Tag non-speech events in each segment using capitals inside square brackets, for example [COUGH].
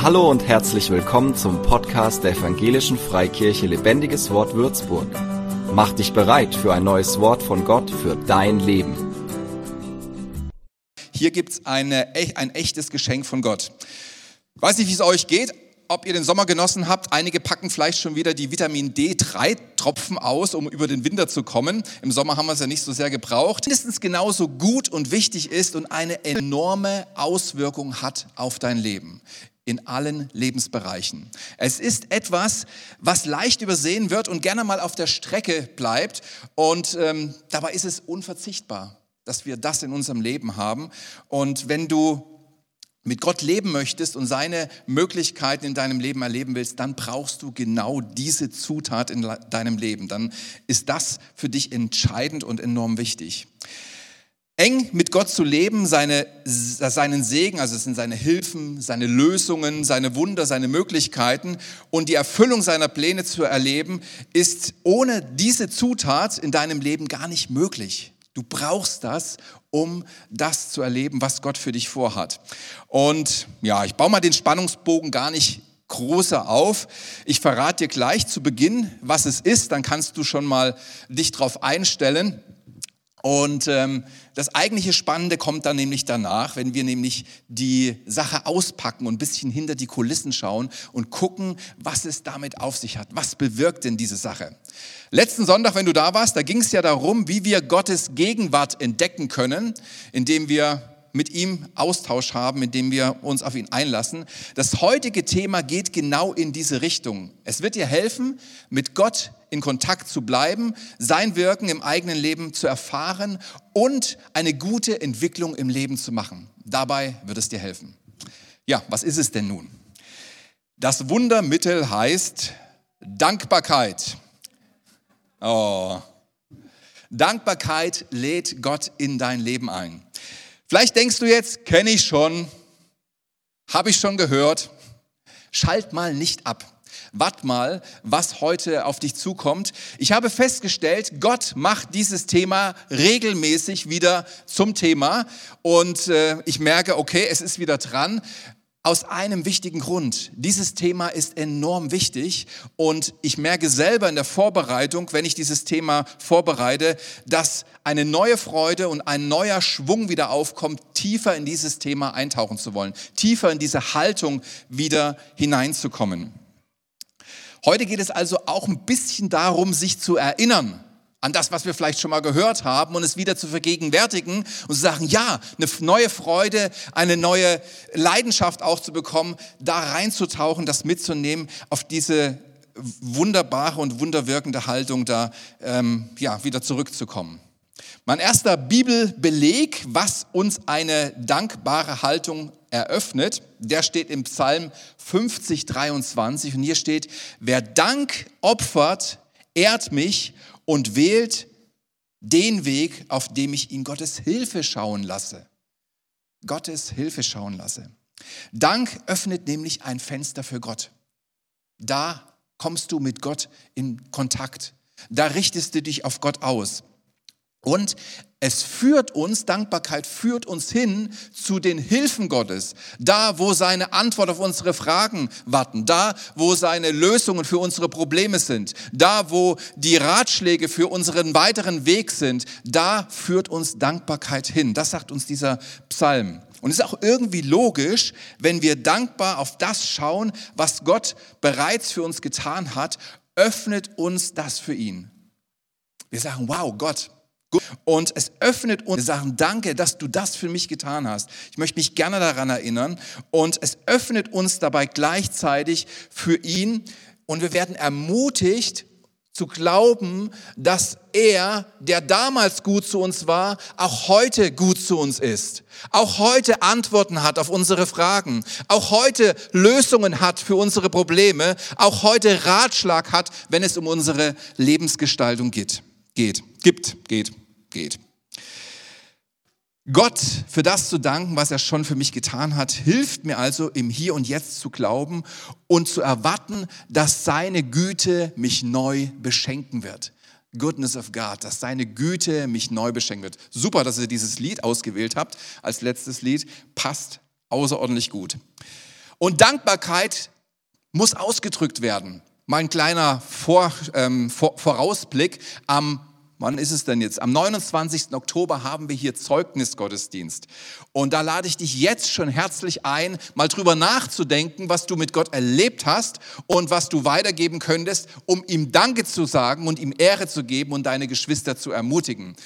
Hallo und herzlich willkommen zum Podcast der Evangelischen Freikirche Lebendiges Wort Würzburg. Mach dich bereit für ein neues Wort von Gott für dein Leben. Hier gibt es ein echtes Geschenk von Gott. Ich weiß nicht, wie es euch geht, ob ihr den Sommer genossen habt. Einige packen vielleicht schon wieder die Vitamin D3-Tropfen aus, um über den Winter zu kommen. Im Sommer haben wir es ja nicht so sehr gebraucht. Mindestens genauso gut und wichtig ist und eine enorme Auswirkung hat auf dein Leben in allen Lebensbereichen. Es ist etwas, was leicht übersehen wird und gerne mal auf der Strecke bleibt. Und ähm, dabei ist es unverzichtbar, dass wir das in unserem Leben haben. Und wenn du mit Gott leben möchtest und seine Möglichkeiten in deinem Leben erleben willst, dann brauchst du genau diese Zutat in deinem Leben. Dann ist das für dich entscheidend und enorm wichtig. Eng mit Gott zu leben, seine, seinen Segen, also es sind seine Hilfen, seine Lösungen, seine Wunder, seine Möglichkeiten und die Erfüllung seiner Pläne zu erleben, ist ohne diese Zutat in deinem Leben gar nicht möglich. Du brauchst das, um das zu erleben, was Gott für dich vorhat. Und ja, ich baue mal den Spannungsbogen gar nicht großer auf. Ich verrate dir gleich zu Beginn, was es ist, dann kannst du schon mal dich drauf einstellen. Und ähm, das eigentliche Spannende kommt dann nämlich danach, wenn wir nämlich die Sache auspacken und ein bisschen hinter die Kulissen schauen und gucken, was es damit auf sich hat. Was bewirkt denn diese Sache? Letzten Sonntag, wenn du da warst, da ging es ja darum, wie wir Gottes Gegenwart entdecken können, indem wir mit ihm Austausch haben, indem wir uns auf ihn einlassen. Das heutige Thema geht genau in diese Richtung. Es wird dir helfen, mit Gott in Kontakt zu bleiben, sein Wirken im eigenen Leben zu erfahren und eine gute Entwicklung im Leben zu machen. Dabei wird es dir helfen. Ja, was ist es denn nun? Das Wundermittel heißt Dankbarkeit. Oh. Dankbarkeit lädt Gott in dein Leben ein. Vielleicht denkst du jetzt, kenne ich schon, habe ich schon gehört. Schalt mal nicht ab. Wart mal, was heute auf dich zukommt. Ich habe festgestellt, Gott macht dieses Thema regelmäßig wieder zum Thema und äh, ich merke, okay, es ist wieder dran. Aus einem wichtigen Grund. Dieses Thema ist enorm wichtig und ich merke selber in der Vorbereitung, wenn ich dieses Thema vorbereite, dass eine neue Freude und ein neuer Schwung wieder aufkommt, tiefer in dieses Thema eintauchen zu wollen, tiefer in diese Haltung wieder hineinzukommen. Heute geht es also auch ein bisschen darum, sich zu erinnern an das, was wir vielleicht schon mal gehört haben und es wieder zu vergegenwärtigen und zu sagen, ja, eine neue Freude, eine neue Leidenschaft auch zu bekommen, da reinzutauchen, das mitzunehmen, auf diese wunderbare und wunderwirkende Haltung da ähm, ja, wieder zurückzukommen. Mein erster Bibelbeleg, was uns eine dankbare Haltung eröffnet, der steht im Psalm 50, 23 und hier steht, wer Dank opfert, ehrt mich und wählt den Weg, auf dem ich ihn Gottes Hilfe schauen lasse. Gottes Hilfe schauen lasse. Dank öffnet nämlich ein Fenster für Gott. Da kommst du mit Gott in Kontakt. Da richtest du dich auf Gott aus. Und es führt uns, Dankbarkeit führt uns hin zu den Hilfen Gottes. Da, wo seine Antwort auf unsere Fragen warten. Da, wo seine Lösungen für unsere Probleme sind. Da, wo die Ratschläge für unseren weiteren Weg sind. Da führt uns Dankbarkeit hin. Das sagt uns dieser Psalm. Und es ist auch irgendwie logisch, wenn wir dankbar auf das schauen, was Gott bereits für uns getan hat, öffnet uns das für ihn. Wir sagen, wow, Gott, und es öffnet uns, wir sagen, danke, dass du das für mich getan hast. Ich möchte mich gerne daran erinnern. Und es öffnet uns dabei gleichzeitig für ihn. Und wir werden ermutigt zu glauben, dass er, der damals gut zu uns war, auch heute gut zu uns ist. Auch heute Antworten hat auf unsere Fragen. Auch heute Lösungen hat für unsere Probleme. Auch heute Ratschlag hat, wenn es um unsere Lebensgestaltung geht geht, gibt, geht, geht. Gott für das zu danken, was er schon für mich getan hat, hilft mir also im Hier und Jetzt zu glauben und zu erwarten, dass seine Güte mich neu beschenken wird. Goodness of God, dass seine Güte mich neu beschenken wird. Super, dass ihr dieses Lied ausgewählt habt als letztes Lied, passt außerordentlich gut. Und Dankbarkeit muss ausgedrückt werden. Mein kleiner Vor, ähm, Vor, Vorausblick am Wann ist es denn jetzt? Am 29. Oktober haben wir hier Zeugnisgottesdienst. Und da lade ich dich jetzt schon herzlich ein, mal drüber nachzudenken, was du mit Gott erlebt hast und was du weitergeben könntest, um ihm Danke zu sagen und ihm Ehre zu geben und deine Geschwister zu ermutigen.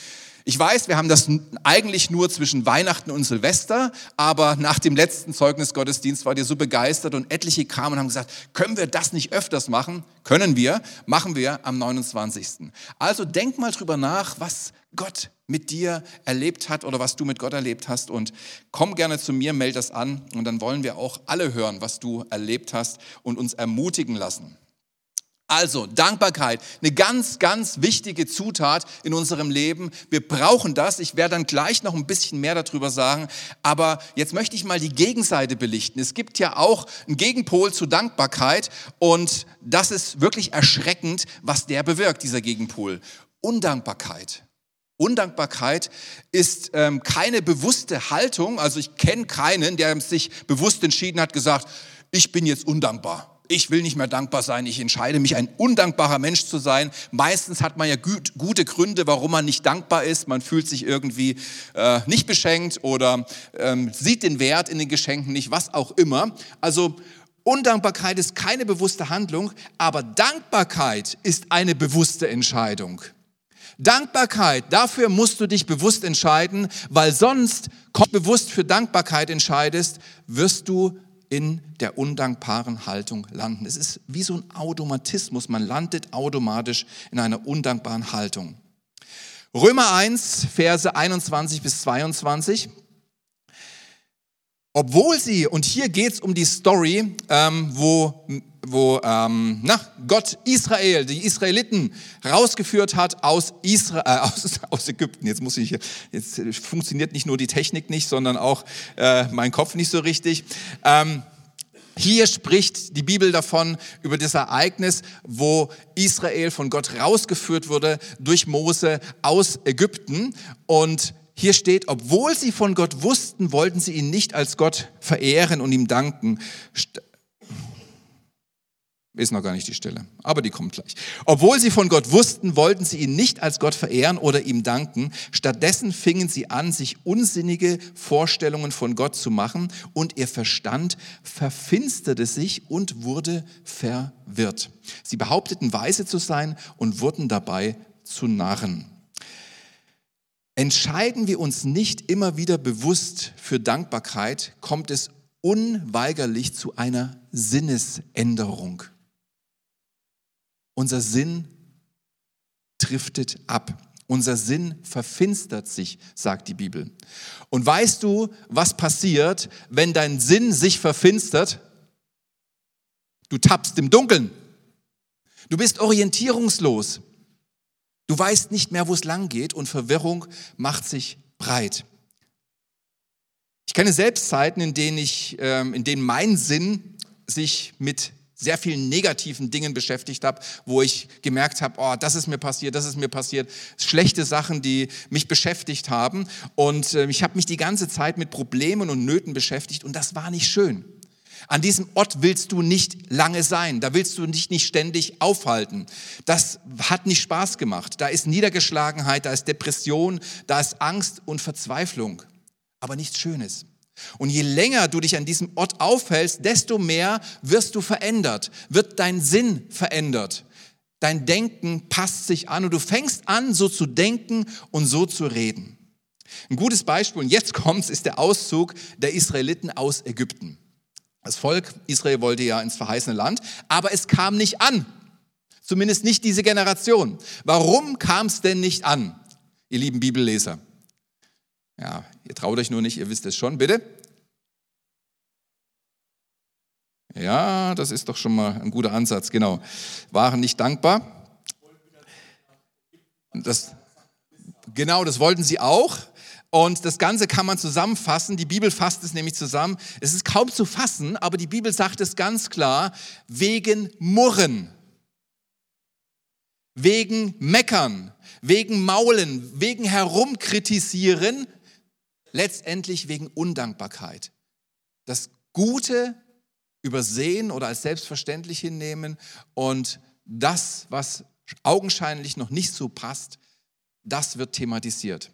Ich weiß, wir haben das eigentlich nur zwischen Weihnachten und Silvester, aber nach dem letzten Zeugnisgottesdienst war ihr so begeistert und etliche kamen und haben gesagt, können wir das nicht öfters machen? Können wir, machen wir am 29. Also denk mal drüber nach, was Gott mit dir erlebt hat oder was du mit Gott erlebt hast und komm gerne zu mir, melde das an und dann wollen wir auch alle hören, was du erlebt hast und uns ermutigen lassen. Also Dankbarkeit, eine ganz, ganz wichtige Zutat in unserem Leben. Wir brauchen das. Ich werde dann gleich noch ein bisschen mehr darüber sagen. Aber jetzt möchte ich mal die Gegenseite belichten. Es gibt ja auch einen Gegenpol zu Dankbarkeit und das ist wirklich erschreckend, was der bewirkt, dieser Gegenpol. Undankbarkeit. Undankbarkeit ist ähm, keine bewusste Haltung. Also ich kenne keinen, der sich bewusst entschieden hat, gesagt, ich bin jetzt undankbar ich will nicht mehr dankbar sein, ich entscheide mich, ein undankbarer Mensch zu sein. Meistens hat man ja gut, gute Gründe, warum man nicht dankbar ist. Man fühlt sich irgendwie äh, nicht beschenkt oder ähm, sieht den Wert in den Geschenken nicht, was auch immer. Also Undankbarkeit ist keine bewusste Handlung, aber Dankbarkeit ist eine bewusste Entscheidung. Dankbarkeit, dafür musst du dich bewusst entscheiden, weil sonst, bewusst für Dankbarkeit entscheidest, wirst du in der undankbaren Haltung landen. Es ist wie so ein Automatismus. Man landet automatisch in einer undankbaren Haltung. Römer 1, Verse 21 bis 22. Obwohl sie, und hier geht es um die Story, ähm, wo, wo ähm, na, Gott Israel, die Israeliten rausgeführt hat aus, Israel, äh, [LAUGHS] aus, aus Ägypten. Jetzt muss ich, jetzt funktioniert nicht nur die Technik nicht, sondern auch äh, mein Kopf nicht so richtig. Ähm, hier spricht die Bibel davon, über das Ereignis, wo Israel von Gott rausgeführt wurde durch Mose aus Ägypten. Und hier steht, obwohl sie von Gott wussten, wollten sie ihn nicht als Gott verehren und ihm danken. Ist noch gar nicht die Stelle, aber die kommt gleich. Obwohl sie von Gott wussten, wollten sie ihn nicht als Gott verehren oder ihm danken. Stattdessen fingen sie an, sich unsinnige Vorstellungen von Gott zu machen und ihr Verstand verfinsterte sich und wurde verwirrt. Sie behaupteten weise zu sein und wurden dabei zu Narren. Entscheiden wir uns nicht immer wieder bewusst für Dankbarkeit, kommt es unweigerlich zu einer Sinnesänderung. Unser Sinn driftet ab. Unser Sinn verfinstert sich, sagt die Bibel. Und weißt du, was passiert, wenn dein Sinn sich verfinstert? Du tappst im Dunkeln. Du bist orientierungslos. Du weißt nicht mehr, wo es lang geht und Verwirrung macht sich breit. Ich kenne selbst Zeiten, in denen, ich, ähm, in denen mein Sinn sich mit sehr vielen negativen Dingen beschäftigt habe, wo ich gemerkt habe, oh, das ist mir passiert, das ist mir passiert, schlechte Sachen, die mich beschäftigt haben. Und äh, ich habe mich die ganze Zeit mit Problemen und Nöten beschäftigt und das war nicht schön. An diesem Ort willst du nicht lange sein, da willst du dich nicht ständig aufhalten. Das hat nicht Spaß gemacht. Da ist Niedergeschlagenheit, da ist Depression, da ist Angst und Verzweiflung, aber nichts Schönes. Und je länger du dich an diesem Ort aufhältst, desto mehr wirst du verändert, wird dein Sinn verändert. Dein Denken passt sich an und du fängst an, so zu denken und so zu reden. Ein gutes Beispiel, und jetzt [LAUGHS] kommt's, ist der Auszug der Israeliten aus Ägypten. Das Volk Israel wollte ja ins verheißene Land, aber es kam nicht an. Zumindest nicht diese Generation. Warum kam es denn nicht an, ihr lieben Bibelleser? Ja, ihr traut euch nur nicht, ihr wisst es schon, bitte. Ja, das ist doch schon mal ein guter Ansatz, genau. Waren nicht dankbar. Das, genau, das wollten sie auch. Und das Ganze kann man zusammenfassen. Die Bibel fasst es nämlich zusammen. Es ist kaum zu fassen, aber die Bibel sagt es ganz klar, wegen Murren, wegen Meckern, wegen Maulen, wegen Herumkritisieren, letztendlich wegen Undankbarkeit. Das Gute übersehen oder als selbstverständlich hinnehmen und das, was augenscheinlich noch nicht so passt, das wird thematisiert.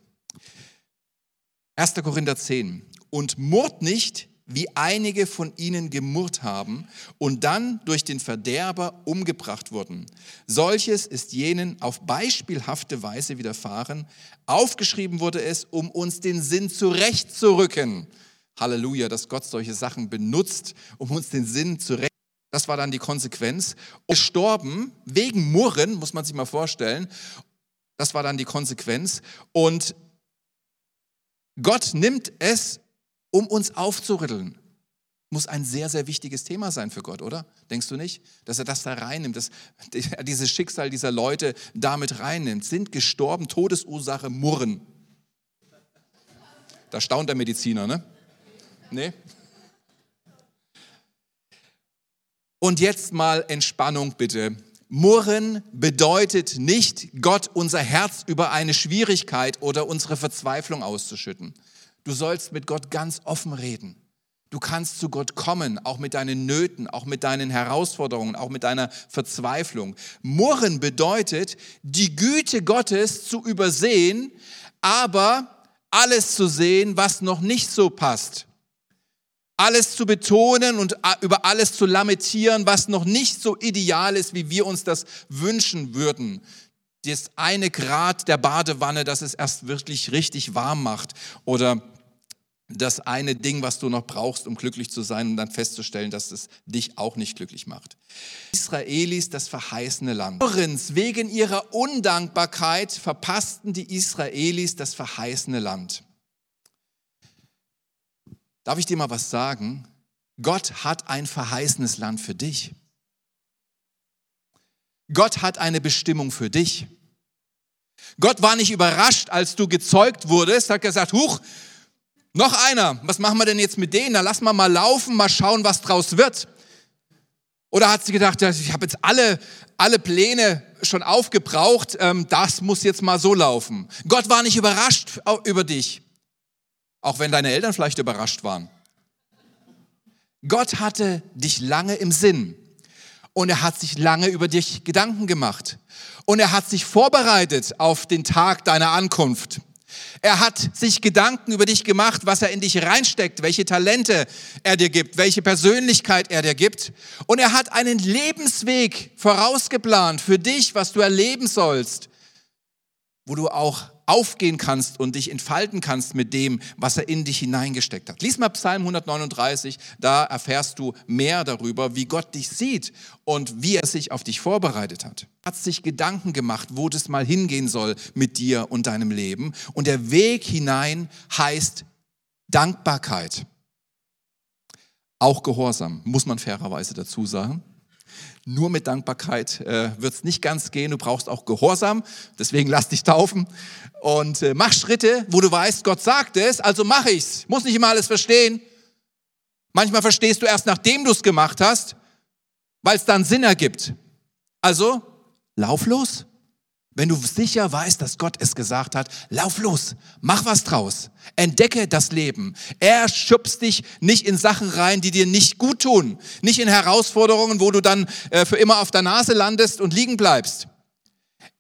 1. Korinther 10. Und murrt nicht, wie einige von ihnen gemurrt haben und dann durch den Verderber umgebracht wurden. Solches ist jenen auf beispielhafte Weise widerfahren. Aufgeschrieben wurde es, um uns den Sinn zurechtzurücken. Halleluja, dass Gott solche Sachen benutzt, um uns den Sinn zurechtzurücken. Das war dann die Konsequenz. Gestorben wegen Murren, muss man sich mal vorstellen. Das war dann die Konsequenz. Und Gott nimmt es um uns aufzurütteln. Muss ein sehr, sehr wichtiges Thema sein für Gott, oder? Denkst du nicht? Dass er das da reinnimmt, dass dieses Schicksal dieser Leute damit reinnimmt. Sind gestorben, Todesursache, Murren. Da staunt der Mediziner, ne? Nee? Und jetzt mal Entspannung bitte. Murren bedeutet nicht, Gott unser Herz über eine Schwierigkeit oder unsere Verzweiflung auszuschütten. Du sollst mit Gott ganz offen reden. Du kannst zu Gott kommen, auch mit deinen Nöten, auch mit deinen Herausforderungen, auch mit deiner Verzweiflung. Murren bedeutet, die Güte Gottes zu übersehen, aber alles zu sehen, was noch nicht so passt. Alles zu betonen und über alles zu lamentieren, was noch nicht so ideal ist, wie wir uns das wünschen würden das eine Grad der Badewanne, das es erst wirklich richtig warm macht oder das eine Ding, was du noch brauchst, um glücklich zu sein und dann festzustellen, dass es dich auch nicht glücklich macht. Israelis das verheißene Land. Wegen ihrer Undankbarkeit verpassten die Israelis das verheißene Land. Darf ich dir mal was sagen? Gott hat ein verheißenes Land für dich. Gott hat eine Bestimmung für dich. Gott war nicht überrascht, als du gezeugt wurdest, hat gesagt, huch, noch einer, was machen wir denn jetzt mit denen? Na, lass mal mal laufen, mal schauen, was draus wird. Oder hat sie gedacht, ich habe jetzt alle, alle Pläne schon aufgebraucht, ähm, das muss jetzt mal so laufen. Gott war nicht überrascht über dich, auch wenn deine Eltern vielleicht überrascht waren. Gott hatte dich lange im Sinn und er hat sich lange über dich Gedanken gemacht und er hat sich vorbereitet auf den Tag deiner Ankunft. Er hat sich Gedanken über dich gemacht, was er in dich reinsteckt, welche Talente er dir gibt, welche Persönlichkeit er dir gibt. Und er hat einen Lebensweg vorausgeplant für dich, was du erleben sollst, wo du auch aufgehen kannst und dich entfalten kannst mit dem, was er in dich hineingesteckt hat. Lies mal Psalm 139, da erfährst du mehr darüber, wie Gott dich sieht und wie er sich auf dich vorbereitet hat. Er hat sich Gedanken gemacht, wo das mal hingehen soll mit dir und deinem Leben. Und der Weg hinein heißt Dankbarkeit. Auch Gehorsam, muss man fairerweise dazu sagen. Nur mit Dankbarkeit äh, wird es nicht ganz gehen. Du brauchst auch Gehorsam. Deswegen lass dich taufen und äh, mach Schritte, wo du weißt, Gott sagt es, also mach ich's. Muss nicht immer alles verstehen. Manchmal verstehst du erst, nachdem du es gemacht hast, weil es dann Sinn ergibt. Also lauf los. Wenn du sicher weißt, dass Gott es gesagt hat, lauf los, mach was draus, entdecke das Leben. Er schubst dich nicht in Sachen rein, die dir nicht gut tun, nicht in Herausforderungen, wo du dann äh, für immer auf der Nase landest und liegen bleibst.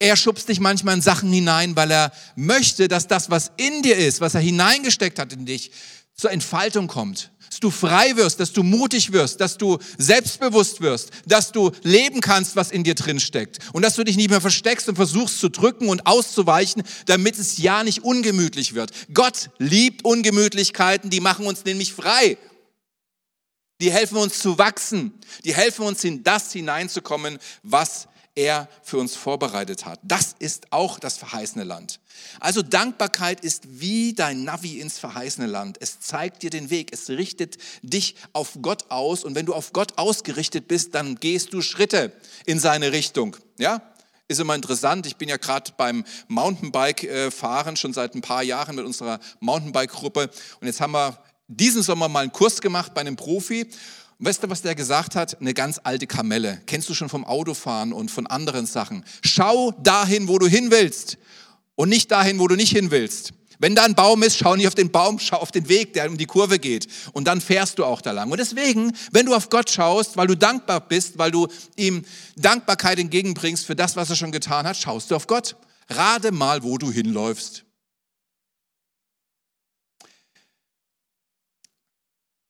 Er schubst dich manchmal in Sachen hinein, weil er möchte, dass das, was in dir ist, was er hineingesteckt hat in dich, zur Entfaltung kommt dass du frei wirst, dass du mutig wirst, dass du selbstbewusst wirst, dass du leben kannst, was in dir drin steckt und dass du dich nicht mehr versteckst und versuchst zu drücken und auszuweichen, damit es ja nicht ungemütlich wird. Gott liebt Ungemütlichkeiten, die machen uns nämlich frei. Die helfen uns zu wachsen, die helfen uns in das hineinzukommen, was er für uns vorbereitet hat. Das ist auch das verheißene Land. Also Dankbarkeit ist wie dein Navi ins verheißene Land. Es zeigt dir den Weg, es richtet dich auf Gott aus und wenn du auf Gott ausgerichtet bist, dann gehst du Schritte in seine Richtung. Ja? Ist immer interessant. Ich bin ja gerade beim Mountainbike-Fahren schon seit ein paar Jahren mit unserer Mountainbike-Gruppe und jetzt haben wir diesen Sommer mal einen Kurs gemacht bei einem Profi und weißt du, was der gesagt hat? Eine ganz alte Kamelle. Kennst du schon vom Autofahren und von anderen Sachen. Schau dahin, wo du hin willst und nicht dahin, wo du nicht hin willst. Wenn da ein Baum ist, schau nicht auf den Baum, schau auf den Weg, der um die Kurve geht. Und dann fährst du auch da lang. Und deswegen, wenn du auf Gott schaust, weil du dankbar bist, weil du ihm Dankbarkeit entgegenbringst für das, was er schon getan hat, schaust du auf Gott. Rate mal, wo du hinläufst.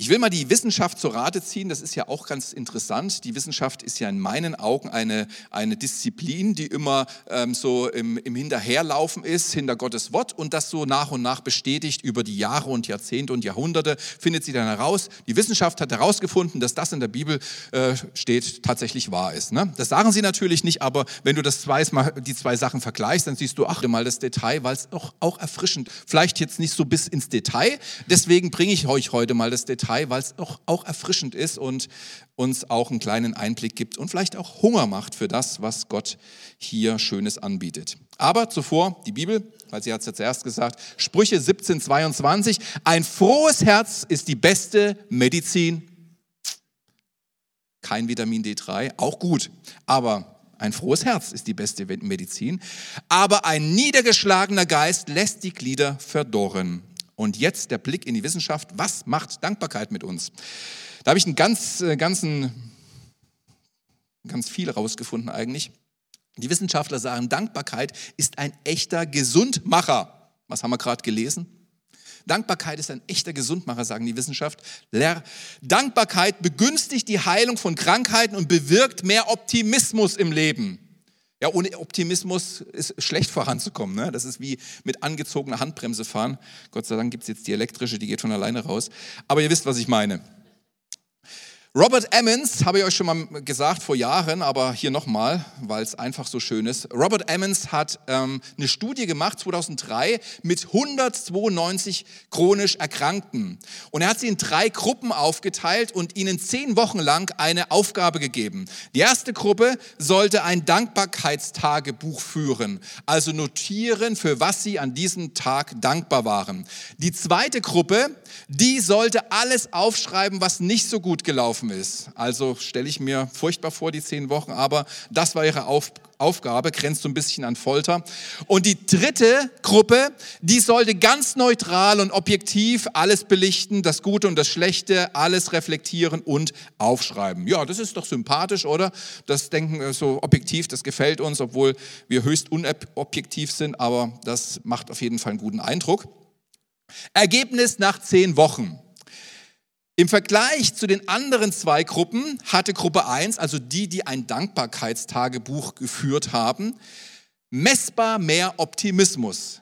Ich will mal die Wissenschaft zur Rate ziehen, das ist ja auch ganz interessant. Die Wissenschaft ist ja in meinen Augen eine, eine Disziplin, die immer ähm, so im, im Hinterherlaufen ist, hinter Gottes Wort und das so nach und nach bestätigt über die Jahre und Jahrzehnte und Jahrhunderte, findet sie dann heraus. Die Wissenschaft hat herausgefunden, dass das in der Bibel äh, steht, tatsächlich wahr ist. Ne? Das sagen sie natürlich nicht, aber wenn du das zwei, die zwei Sachen vergleichst, dann siehst du, ach, mal das Detail, weil es auch, auch erfrischend, vielleicht jetzt nicht so bis ins Detail, deswegen bringe ich euch heute mal das Detail Detail, weil es auch, auch erfrischend ist und uns auch einen kleinen Einblick gibt und vielleicht auch Hunger macht für das, was Gott hier Schönes anbietet. Aber zuvor die Bibel, weil sie hat es ja zuerst gesagt, Sprüche 17, 22, ein frohes Herz ist die beste Medizin. Kein Vitamin D3, auch gut, aber ein frohes Herz ist die beste Medizin, aber ein niedergeschlagener Geist lässt die Glieder verdorren. Und jetzt der Blick in die Wissenschaft. Was macht Dankbarkeit mit uns? Da habe ich einen ganz, äh, ganzen, ganz viel rausgefunden eigentlich. Die Wissenschaftler sagen, Dankbarkeit ist ein echter Gesundmacher. Was haben wir gerade gelesen? Dankbarkeit ist ein echter Gesundmacher, sagen die Wissenschaftler. Dankbarkeit begünstigt die Heilung von Krankheiten und bewirkt mehr Optimismus im Leben. Ja, ohne Optimismus ist schlecht voranzukommen. Ne? Das ist wie mit angezogener Handbremse fahren. Gott sei Dank gibt es jetzt die elektrische, die geht von alleine raus. Aber ihr wisst, was ich meine. Robert Emmons, habe ich euch schon mal gesagt vor Jahren, aber hier nochmal, weil es einfach so schön ist. Robert Emmons hat ähm, eine Studie gemacht, 2003, mit 192 chronisch Erkrankten. Und er hat sie in drei Gruppen aufgeteilt und ihnen zehn Wochen lang eine Aufgabe gegeben. Die erste Gruppe sollte ein Dankbarkeitstagebuch führen, also notieren, für was sie an diesem Tag dankbar waren. Die zweite Gruppe, die sollte alles aufschreiben, was nicht so gut gelaufen gelaufen ist. Also stelle ich mir furchtbar vor, die zehn Wochen, aber das war ihre Auf Aufgabe, grenzt so ein bisschen an Folter. Und die dritte Gruppe, die sollte ganz neutral und objektiv alles belichten, das Gute und das Schlechte, alles reflektieren und aufschreiben. Ja, das ist doch sympathisch, oder? Das Denken so objektiv, das gefällt uns, obwohl wir höchst unobjektiv sind, aber das macht auf jeden Fall einen guten Eindruck. Ergebnis nach zehn Wochen. Im Vergleich zu den anderen zwei Gruppen hatte Gruppe 1, also die, die ein Dankbarkeitstagebuch geführt haben, messbar mehr Optimismus.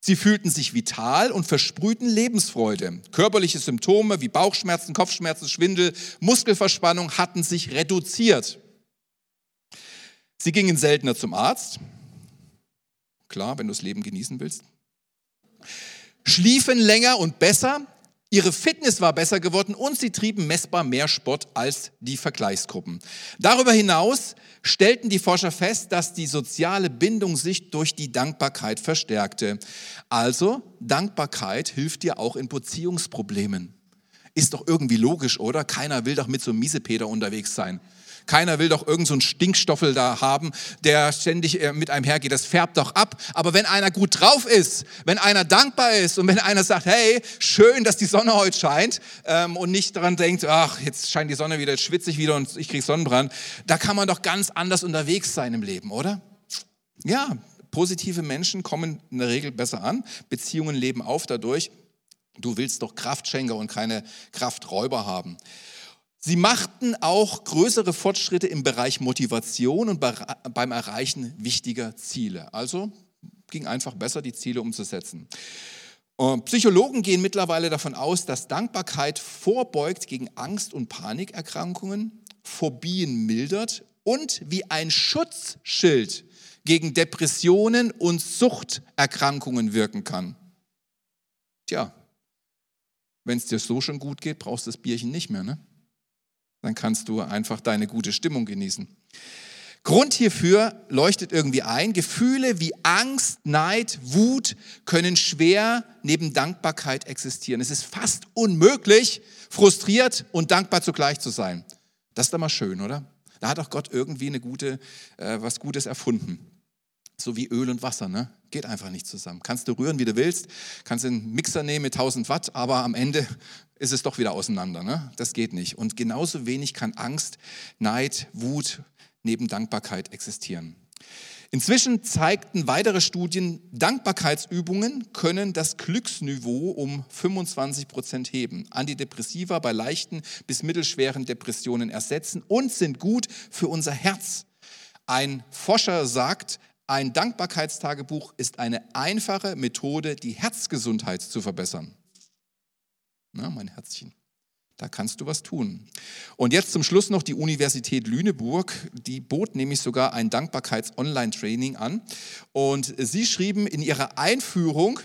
Sie fühlten sich vital und versprühten Lebensfreude. Körperliche Symptome wie Bauchschmerzen, Kopfschmerzen, Schwindel, Muskelverspannung hatten sich reduziert. Sie gingen seltener zum Arzt. Klar, wenn du das Leben genießen willst. Schliefen länger und besser, Ihre Fitness war besser geworden und sie trieben messbar mehr Sport als die Vergleichsgruppen. Darüber hinaus stellten die Forscher fest, dass die soziale Bindung sich durch die Dankbarkeit verstärkte. Also Dankbarkeit hilft dir auch in Beziehungsproblemen. Ist doch irgendwie logisch, oder? Keiner will doch mit so einem Miesepeter unterwegs sein. Keiner will doch irgendeinen so Stinkstoffel da haben, der ständig äh, mit einem hergeht. Das färbt doch ab. Aber wenn einer gut drauf ist, wenn einer dankbar ist und wenn einer sagt, hey, schön, dass die Sonne heute scheint ähm, und nicht daran denkt, ach, jetzt scheint die Sonne wieder, jetzt schwitze ich wieder und ich kriege Sonnenbrand, da kann man doch ganz anders unterwegs sein im Leben, oder? Ja, positive Menschen kommen in der Regel besser an. Beziehungen leben auf dadurch. Du willst doch Kraftschenker und keine Krafträuber haben. Sie machten auch größere Fortschritte im Bereich Motivation und beim Erreichen wichtiger Ziele. Also ging einfach besser, die Ziele umzusetzen. Psychologen gehen mittlerweile davon aus, dass Dankbarkeit vorbeugt gegen Angst- und Panikerkrankungen, Phobien mildert und wie ein Schutzschild gegen Depressionen und Suchterkrankungen wirken kann. Tja, wenn es dir so schon gut geht, brauchst du das Bierchen nicht mehr, ne? Dann kannst du einfach deine gute Stimmung genießen. Grund hierfür leuchtet irgendwie ein. Gefühle wie Angst, Neid, Wut können schwer neben Dankbarkeit existieren. Es ist fast unmöglich, frustriert und dankbar zugleich zu sein. Das ist doch mal schön, oder? Da hat auch Gott irgendwie eine gute, äh, was Gutes erfunden. So wie Öl und Wasser, ne? Geht einfach nicht zusammen. Kannst du rühren, wie du willst, kannst einen Mixer nehmen mit 1000 Watt, aber am Ende [LAUGHS] ist es doch wieder auseinander, ne? Das geht nicht. Und genauso wenig kann Angst, Neid, Wut neben Dankbarkeit existieren. Inzwischen zeigten weitere Studien, Dankbarkeitsübungen können das Glücksniveau um 25 Prozent heben, Antidepressiva bei leichten bis mittelschweren Depressionen ersetzen und sind gut für unser Herz. Ein Forscher sagt, ein Dankbarkeitstagebuch ist eine einfache Methode, die Herzgesundheit zu verbessern. Na, mein Herzchen. Da kannst du was tun. Und jetzt zum Schluss noch die Universität Lüneburg. Die bot nämlich sogar ein Dankbarkeits-Online-Training an. Und sie schrieben in ihrer Einführung,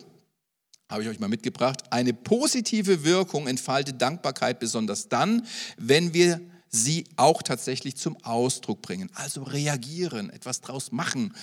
habe ich euch mal mitgebracht, eine positive Wirkung entfaltet Dankbarkeit besonders dann, wenn wir sie auch tatsächlich zum Ausdruck bringen. Also reagieren, etwas draus machen,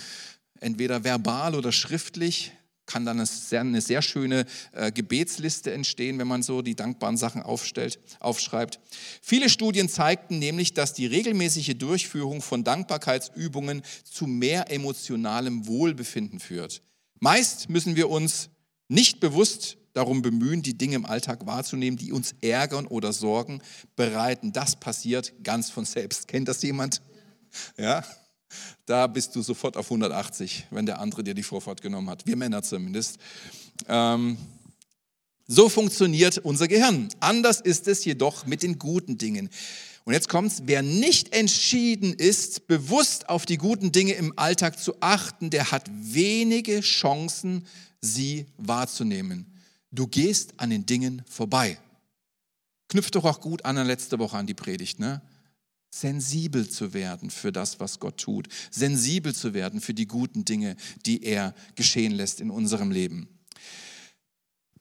entweder verbal oder schriftlich. Kann dann eine sehr, eine sehr schöne äh, Gebetsliste entstehen, wenn man so die dankbaren Sachen aufstellt, aufschreibt. Viele Studien zeigten nämlich, dass die regelmäßige Durchführung von Dankbarkeitsübungen zu mehr emotionalem Wohlbefinden führt. Meist müssen wir uns nicht bewusst darum bemühen, die Dinge im Alltag wahrzunehmen, die uns ärgern oder Sorgen bereiten. Das passiert ganz von selbst. Kennt das jemand? Ja? Da bist du sofort auf 180, wenn der andere dir die Vorfahrt genommen hat. Wir Männer zumindest. Ähm, so funktioniert unser Gehirn. Anders ist es jedoch mit den guten Dingen. Und jetzt kommt's, wer nicht entschieden ist, bewusst auf die guten Dinge im Alltag zu achten, der hat wenige Chancen, sie wahrzunehmen. Du gehst an den Dingen vorbei. Knüpft doch auch gut an letzte Woche an die Predigt, ne? Sensibel zu werden für das, was Gott tut. Sensibel zu werden für die guten Dinge, die er geschehen lässt in unserem Leben.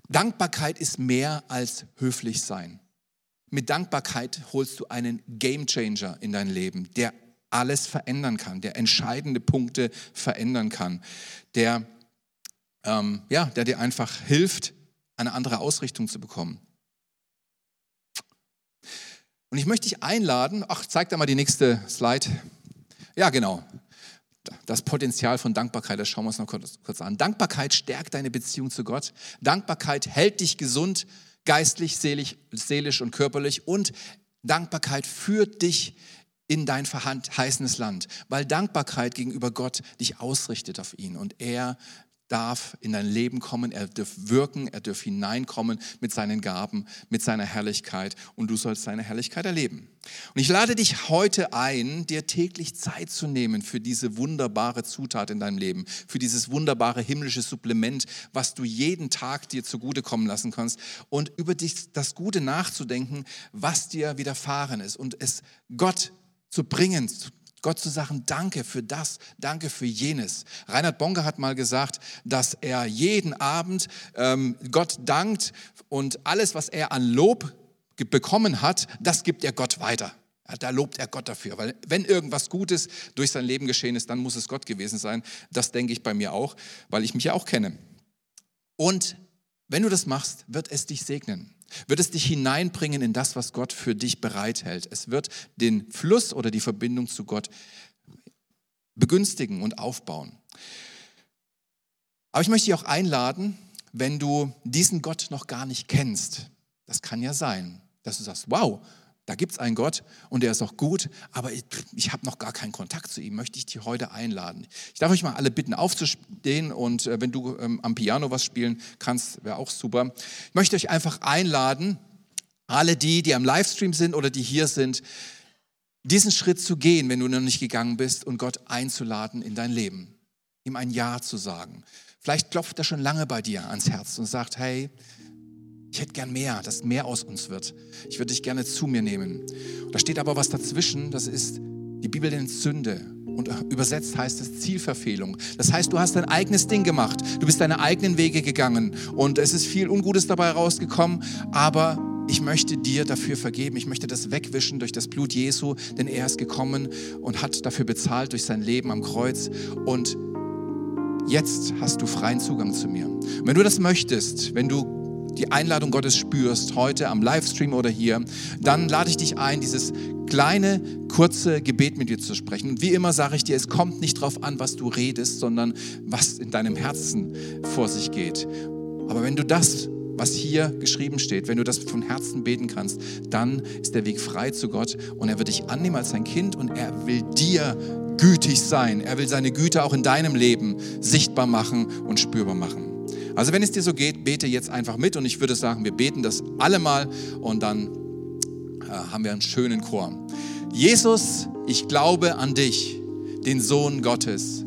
Dankbarkeit ist mehr als höflich sein. Mit Dankbarkeit holst du einen Gamechanger in dein Leben, der alles verändern kann, der entscheidende Punkte verändern kann, der, ähm, ja, der dir einfach hilft, eine andere Ausrichtung zu bekommen. Und ich möchte dich einladen, ach, zeig da mal die nächste Slide. Ja, genau. Das Potenzial von Dankbarkeit, das schauen wir uns noch kurz, kurz an. Dankbarkeit stärkt deine Beziehung zu Gott. Dankbarkeit hält dich gesund, geistlich, seelisch, seelisch und körperlich. Und Dankbarkeit führt dich in dein verheißenes Land, weil Dankbarkeit gegenüber Gott dich ausrichtet auf ihn und er darf in dein Leben kommen, er darf wirken, er darf hineinkommen mit seinen Gaben, mit seiner Herrlichkeit und du sollst seine Herrlichkeit erleben. Und ich lade dich heute ein, dir täglich Zeit zu nehmen für diese wunderbare Zutat in deinem Leben, für dieses wunderbare himmlische Supplement, was du jeden Tag dir zugutekommen lassen kannst und über dich das Gute nachzudenken, was dir widerfahren ist und es Gott zu bringen, Gott zu sagen, danke für das, danke für jenes. Reinhard Bonke hat mal gesagt, dass er jeden Abend ähm, Gott dankt und alles, was er an Lob bekommen hat, das gibt er Gott weiter. Ja, da lobt er Gott dafür, weil wenn irgendwas Gutes durch sein Leben geschehen ist, dann muss es Gott gewesen sein. Das denke ich bei mir auch, weil ich mich ja auch kenne. Und wenn du das machst, wird es dich segnen wird es dich hineinbringen in das, was Gott für dich bereithält. Es wird den Fluss oder die Verbindung zu Gott begünstigen und aufbauen. Aber ich möchte dich auch einladen, wenn du diesen Gott noch gar nicht kennst. Das kann ja sein, dass du sagst, wow, da gibt es einen Gott und der ist auch gut, aber ich, ich habe noch gar keinen Kontakt zu ihm, möchte ich dich heute einladen. Ich darf euch mal alle bitten, aufzustehen und äh, wenn du ähm, am Piano was spielen kannst, wäre auch super. Ich möchte euch einfach einladen, alle die, die am Livestream sind oder die hier sind, diesen Schritt zu gehen, wenn du noch nicht gegangen bist und Gott einzuladen in dein Leben, ihm ein Ja zu sagen. Vielleicht klopft er schon lange bei dir ans Herz und sagt, hey, ich hätte gern mehr, dass mehr aus uns wird. Ich würde dich gerne zu mir nehmen. Da steht aber was dazwischen, das ist die Bibel nennt Sünde. Und übersetzt heißt es Zielverfehlung. Das heißt, du hast dein eigenes Ding gemacht. Du bist deine eigenen Wege gegangen. Und es ist viel Ungutes dabei rausgekommen. Aber ich möchte dir dafür vergeben. Ich möchte das wegwischen durch das Blut Jesu. Denn er ist gekommen und hat dafür bezahlt durch sein Leben am Kreuz. Und jetzt hast du freien Zugang zu mir. Und wenn du das möchtest, wenn du die Einladung Gottes spürst, heute am Livestream oder hier, dann lade ich dich ein, dieses kleine, kurze Gebet mit dir zu sprechen. Und wie immer sage ich dir, es kommt nicht darauf an, was du redest, sondern was in deinem Herzen vor sich geht. Aber wenn du das was hier geschrieben steht, wenn du das von Herzen beten kannst, dann ist der Weg frei zu Gott und er wird dich annehmen als sein Kind und er will dir gütig sein. Er will seine Güte auch in deinem Leben sichtbar machen und spürbar machen. Also wenn es dir so geht, bete jetzt einfach mit und ich würde sagen, wir beten das alle mal und dann äh, haben wir einen schönen Chor. Jesus, ich glaube an dich, den Sohn Gottes.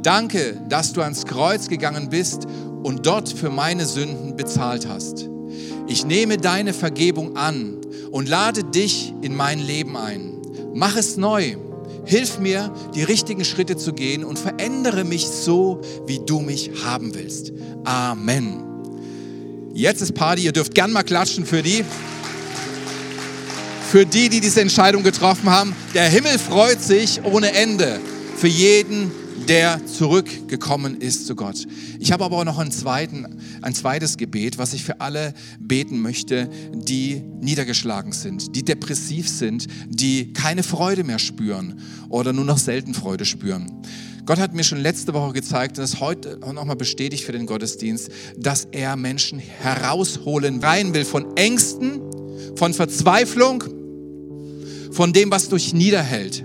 Danke, dass du ans Kreuz gegangen bist und dort für meine Sünden bezahlt hast. Ich nehme deine Vergebung an und lade dich in mein Leben ein. Mach es neu. Hilf mir, die richtigen Schritte zu gehen und verändere mich so, wie du mich haben willst. Amen. Jetzt ist Party, ihr dürft gern mal klatschen für die. Für die, die diese Entscheidung getroffen haben. Der Himmel freut sich ohne Ende für jeden, der zurückgekommen ist zu Gott. Ich habe aber auch noch einen zweiten, ein zweites Gebet, was ich für alle beten möchte, die niedergeschlagen sind, die depressiv sind, die keine Freude mehr spüren oder nur noch selten Freude spüren. Gott hat mir schon letzte Woche gezeigt und das heute nochmal bestätigt für den Gottesdienst, dass er Menschen herausholen rein will von Ängsten, von Verzweiflung, von dem, was dich niederhält.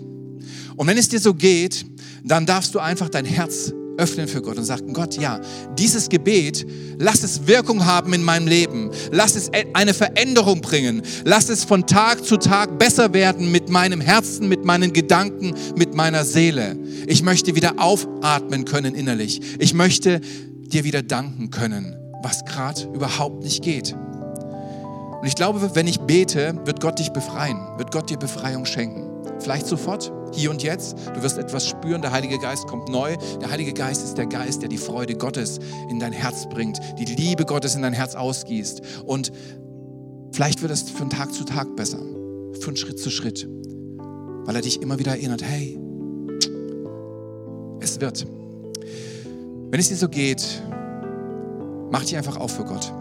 Und wenn es dir so geht, dann darfst du einfach dein Herz öffnen für Gott und sagen, Gott, ja, dieses Gebet, lass es Wirkung haben in meinem Leben. Lass es eine Veränderung bringen. Lass es von Tag zu Tag besser werden mit meinem Herzen, mit meinen Gedanken, mit meiner Seele. Ich möchte wieder aufatmen können innerlich. Ich möchte dir wieder danken können, was gerade überhaupt nicht geht. Und ich glaube, wenn ich bete, wird Gott dich befreien, wird Gott dir Befreiung schenken. Vielleicht sofort, hier und jetzt. Du wirst etwas spüren, der Heilige Geist kommt neu. Der Heilige Geist ist der Geist, der die Freude Gottes in dein Herz bringt, die Liebe Gottes in dein Herz ausgießt. Und vielleicht wird es von Tag zu Tag besser, von Schritt zu Schritt, weil er dich immer wieder erinnert, hey, es wird. Wenn es dir so geht, mach dich einfach auf für Gott.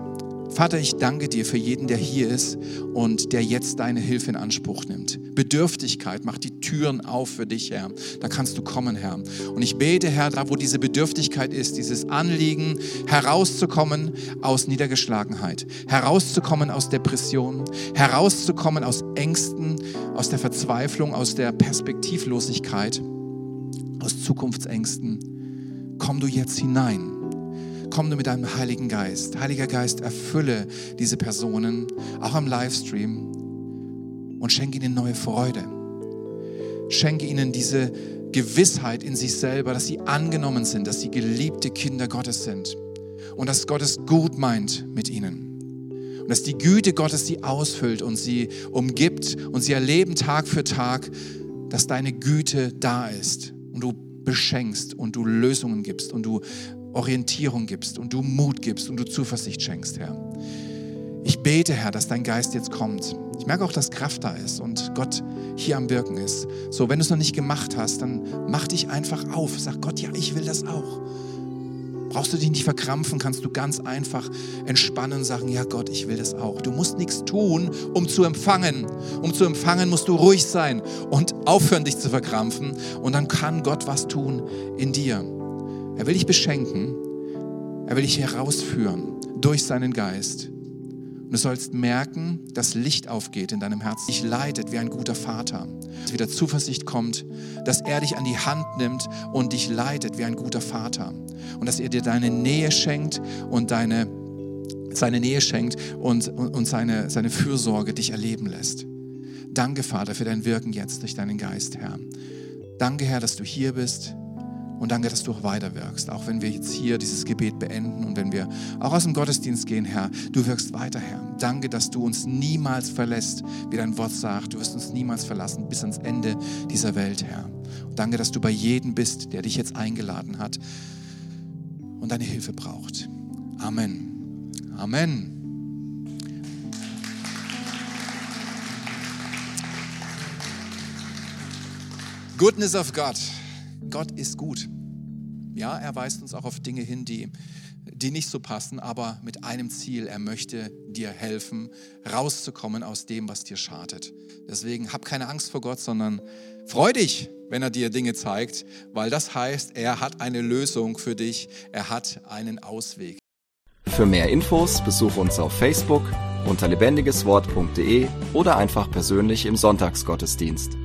Vater, ich danke dir für jeden, der hier ist und der jetzt deine Hilfe in Anspruch nimmt. Bedürftigkeit macht die Türen auf für dich, Herr. Da kannst du kommen, Herr. Und ich bete, Herr, da wo diese Bedürftigkeit ist, dieses Anliegen, herauszukommen aus Niedergeschlagenheit, herauszukommen aus Depression, herauszukommen aus Ängsten, aus der Verzweiflung, aus der Perspektivlosigkeit, aus Zukunftsängsten. Komm du jetzt hinein komm du mit deinem Heiligen Geist. Heiliger Geist, erfülle diese Personen, auch am Livestream, und schenke ihnen neue Freude. Schenke ihnen diese Gewissheit in sich selber, dass sie angenommen sind, dass sie geliebte Kinder Gottes sind und dass Gott es gut meint mit ihnen. Und dass die Güte Gottes sie ausfüllt und sie umgibt und sie erleben Tag für Tag, dass deine Güte da ist und du beschenkst und du Lösungen gibst und du Orientierung gibst und du Mut gibst und du Zuversicht schenkst, Herr. Ich bete, Herr, dass dein Geist jetzt kommt. Ich merke auch, dass Kraft da ist und Gott hier am Wirken ist. So, wenn du es noch nicht gemacht hast, dann mach dich einfach auf. Sag Gott, ja, ich will das auch. Brauchst du dich nicht verkrampfen, kannst du ganz einfach entspannen und sagen, ja Gott, ich will das auch. Du musst nichts tun, um zu empfangen. Um zu empfangen musst du ruhig sein und aufhören, dich zu verkrampfen. Und dann kann Gott was tun in dir. Er will dich beschenken. Er will dich herausführen durch seinen Geist. Du sollst merken, dass Licht aufgeht in deinem Herzen, dich leitet wie ein guter Vater. Dass wieder Zuversicht kommt, dass er dich an die Hand nimmt und dich leitet wie ein guter Vater. Und dass er dir deine Nähe schenkt und deine, seine Nähe schenkt und, und, und seine, seine Fürsorge dich erleben lässt. Danke, Vater, für dein Wirken jetzt durch deinen Geist, Herr. Danke, Herr, dass du hier bist. Und danke, dass du auch weiter wirkst, auch wenn wir jetzt hier dieses Gebet beenden und wenn wir auch aus dem Gottesdienst gehen, Herr. Du wirkst weiter, Herr. Danke, dass du uns niemals verlässt, wie dein Wort sagt. Du wirst uns niemals verlassen bis ans Ende dieser Welt, Herr. Und danke, dass du bei jedem bist, der dich jetzt eingeladen hat und deine Hilfe braucht. Amen. Amen. Goodness of God. Gott ist gut. ja, er weist uns auch auf Dinge hin, die, die nicht so passen, aber mit einem Ziel, er möchte dir helfen, rauszukommen aus dem, was dir schadet. Deswegen hab keine Angst vor Gott, sondern freu dich, wenn er dir Dinge zeigt, weil das heißt, er hat eine Lösung für dich, er hat einen Ausweg. Für mehr Infos besuche uns auf Facebook unter lebendigeswort.de oder einfach persönlich im Sonntagsgottesdienst.